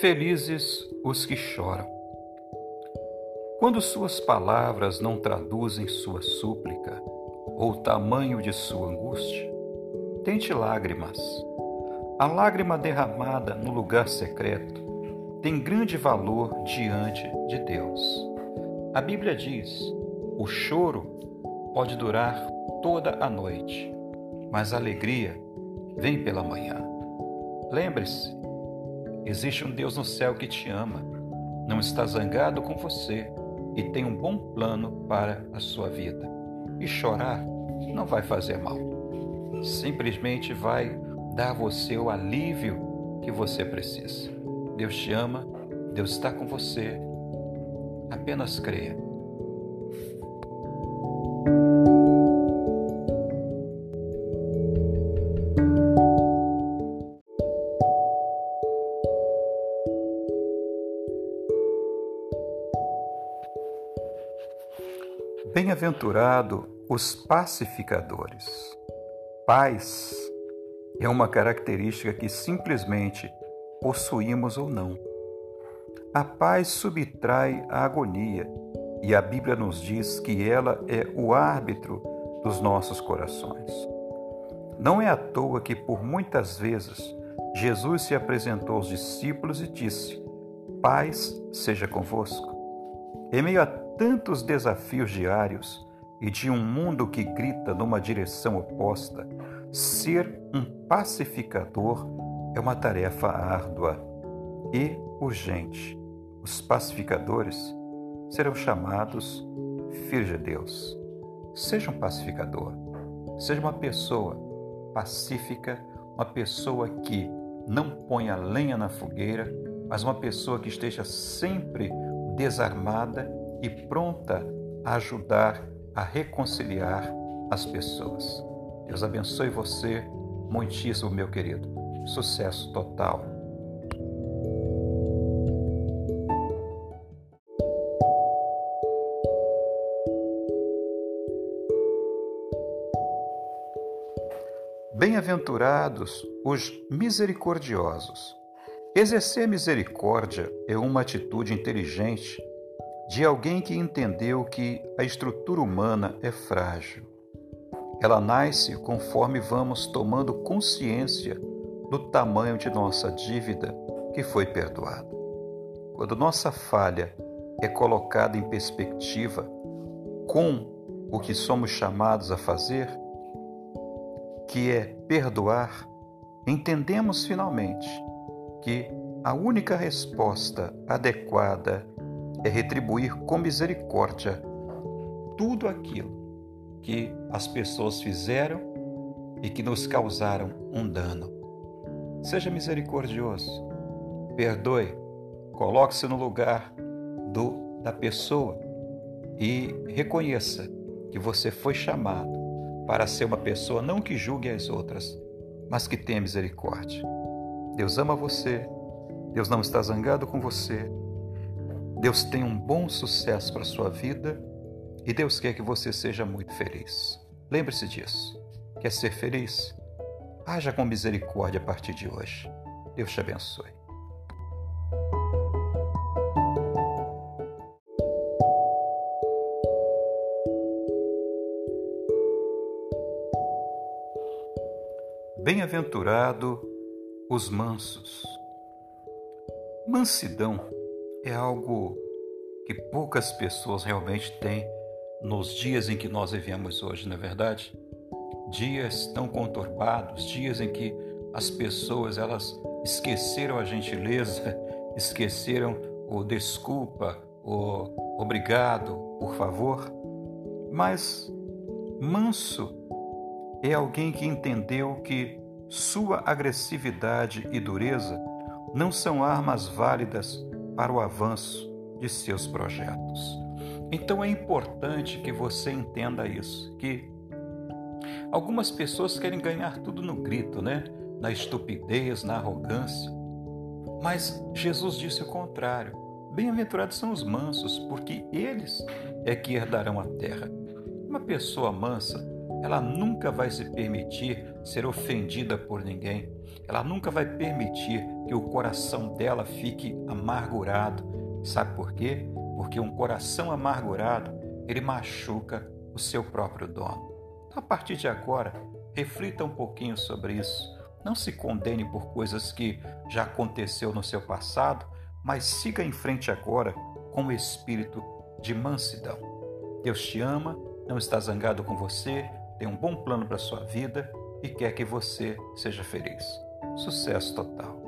Felizes os que choram. Quando suas palavras não traduzem sua súplica ou o tamanho de sua angústia, tente lágrimas. A lágrima derramada no lugar secreto tem grande valor diante de Deus. A Bíblia diz: o choro pode durar toda a noite, mas a alegria vem pela manhã. Lembre-se, existe um Deus no céu que te ama, não está zangado com você e tem um bom plano para a sua vida. E chorar não vai fazer mal, simplesmente vai dar a você o alívio que você precisa. Deus te ama, Deus está com você. Apenas creia. Bem-aventurado os pacificadores. Paz é uma característica que simplesmente possuímos ou não. A paz subtrai a agonia e a Bíblia nos diz que ela é o árbitro dos nossos corações. Não é à toa que por muitas vezes Jesus se apresentou aos discípulos e disse: Paz seja convosco. Em meio a tantos desafios diários e de um mundo que grita numa direção oposta, ser um pacificador é uma tarefa árdua e urgente. Os pacificadores serão chamados filhos de Deus. Seja um pacificador, seja uma pessoa pacífica, uma pessoa que não ponha lenha na fogueira, mas uma pessoa que esteja sempre desarmada e pronta a ajudar a reconciliar as pessoas. Deus abençoe você muitíssimo, meu querido. Sucesso total. Bem-aventurados os misericordiosos. Exercer misericórdia é uma atitude inteligente de alguém que entendeu que a estrutura humana é frágil. Ela nasce conforme vamos tomando consciência do tamanho de nossa dívida que foi perdoada. Quando nossa falha é colocada em perspectiva com o que somos chamados a fazer, que é perdoar, entendemos finalmente que a única resposta adequada é retribuir com misericórdia tudo aquilo que as pessoas fizeram e que nos causaram um dano. Seja misericordioso, perdoe, coloque-se no lugar do, da pessoa e reconheça que você foi chamado para ser uma pessoa não que julgue as outras, mas que tenha misericórdia. Deus ama você, Deus não está zangado com você, Deus tem um bom sucesso para a sua vida e Deus quer que você seja muito feliz. Lembre-se disso. Quer ser feliz? Haja com misericórdia a partir de hoje. Deus te abençoe. Bem-aventurado os mansos. Mansidão é algo que poucas pessoas realmente têm nos dias em que nós vivemos hoje, não é verdade? Dias tão conturbados, dias em que as pessoas elas esqueceram a gentileza, esqueceram o desculpa, o obrigado, por favor. Mas manso é alguém que entendeu que sua agressividade e dureza não são armas válidas para o avanço de seus projetos. Então é importante que você entenda isso, que algumas pessoas querem ganhar tudo no grito, né? Na estupidez, na arrogância. Mas Jesus disse o contrário. Bem-aventurados são os mansos, porque eles é que herdarão a terra. Uma pessoa mansa ela nunca vai se permitir ser ofendida por ninguém. Ela nunca vai permitir que o coração dela fique amargurado. Sabe por quê? Porque um coração amargurado, ele machuca o seu próprio dono. Então, a partir de agora, reflita um pouquinho sobre isso. Não se condene por coisas que já aconteceu no seu passado, mas siga em frente agora com o espírito de mansidão. Deus te ama, não está zangado com você, tem um bom plano para sua vida e quer que você seja feliz. Sucesso total!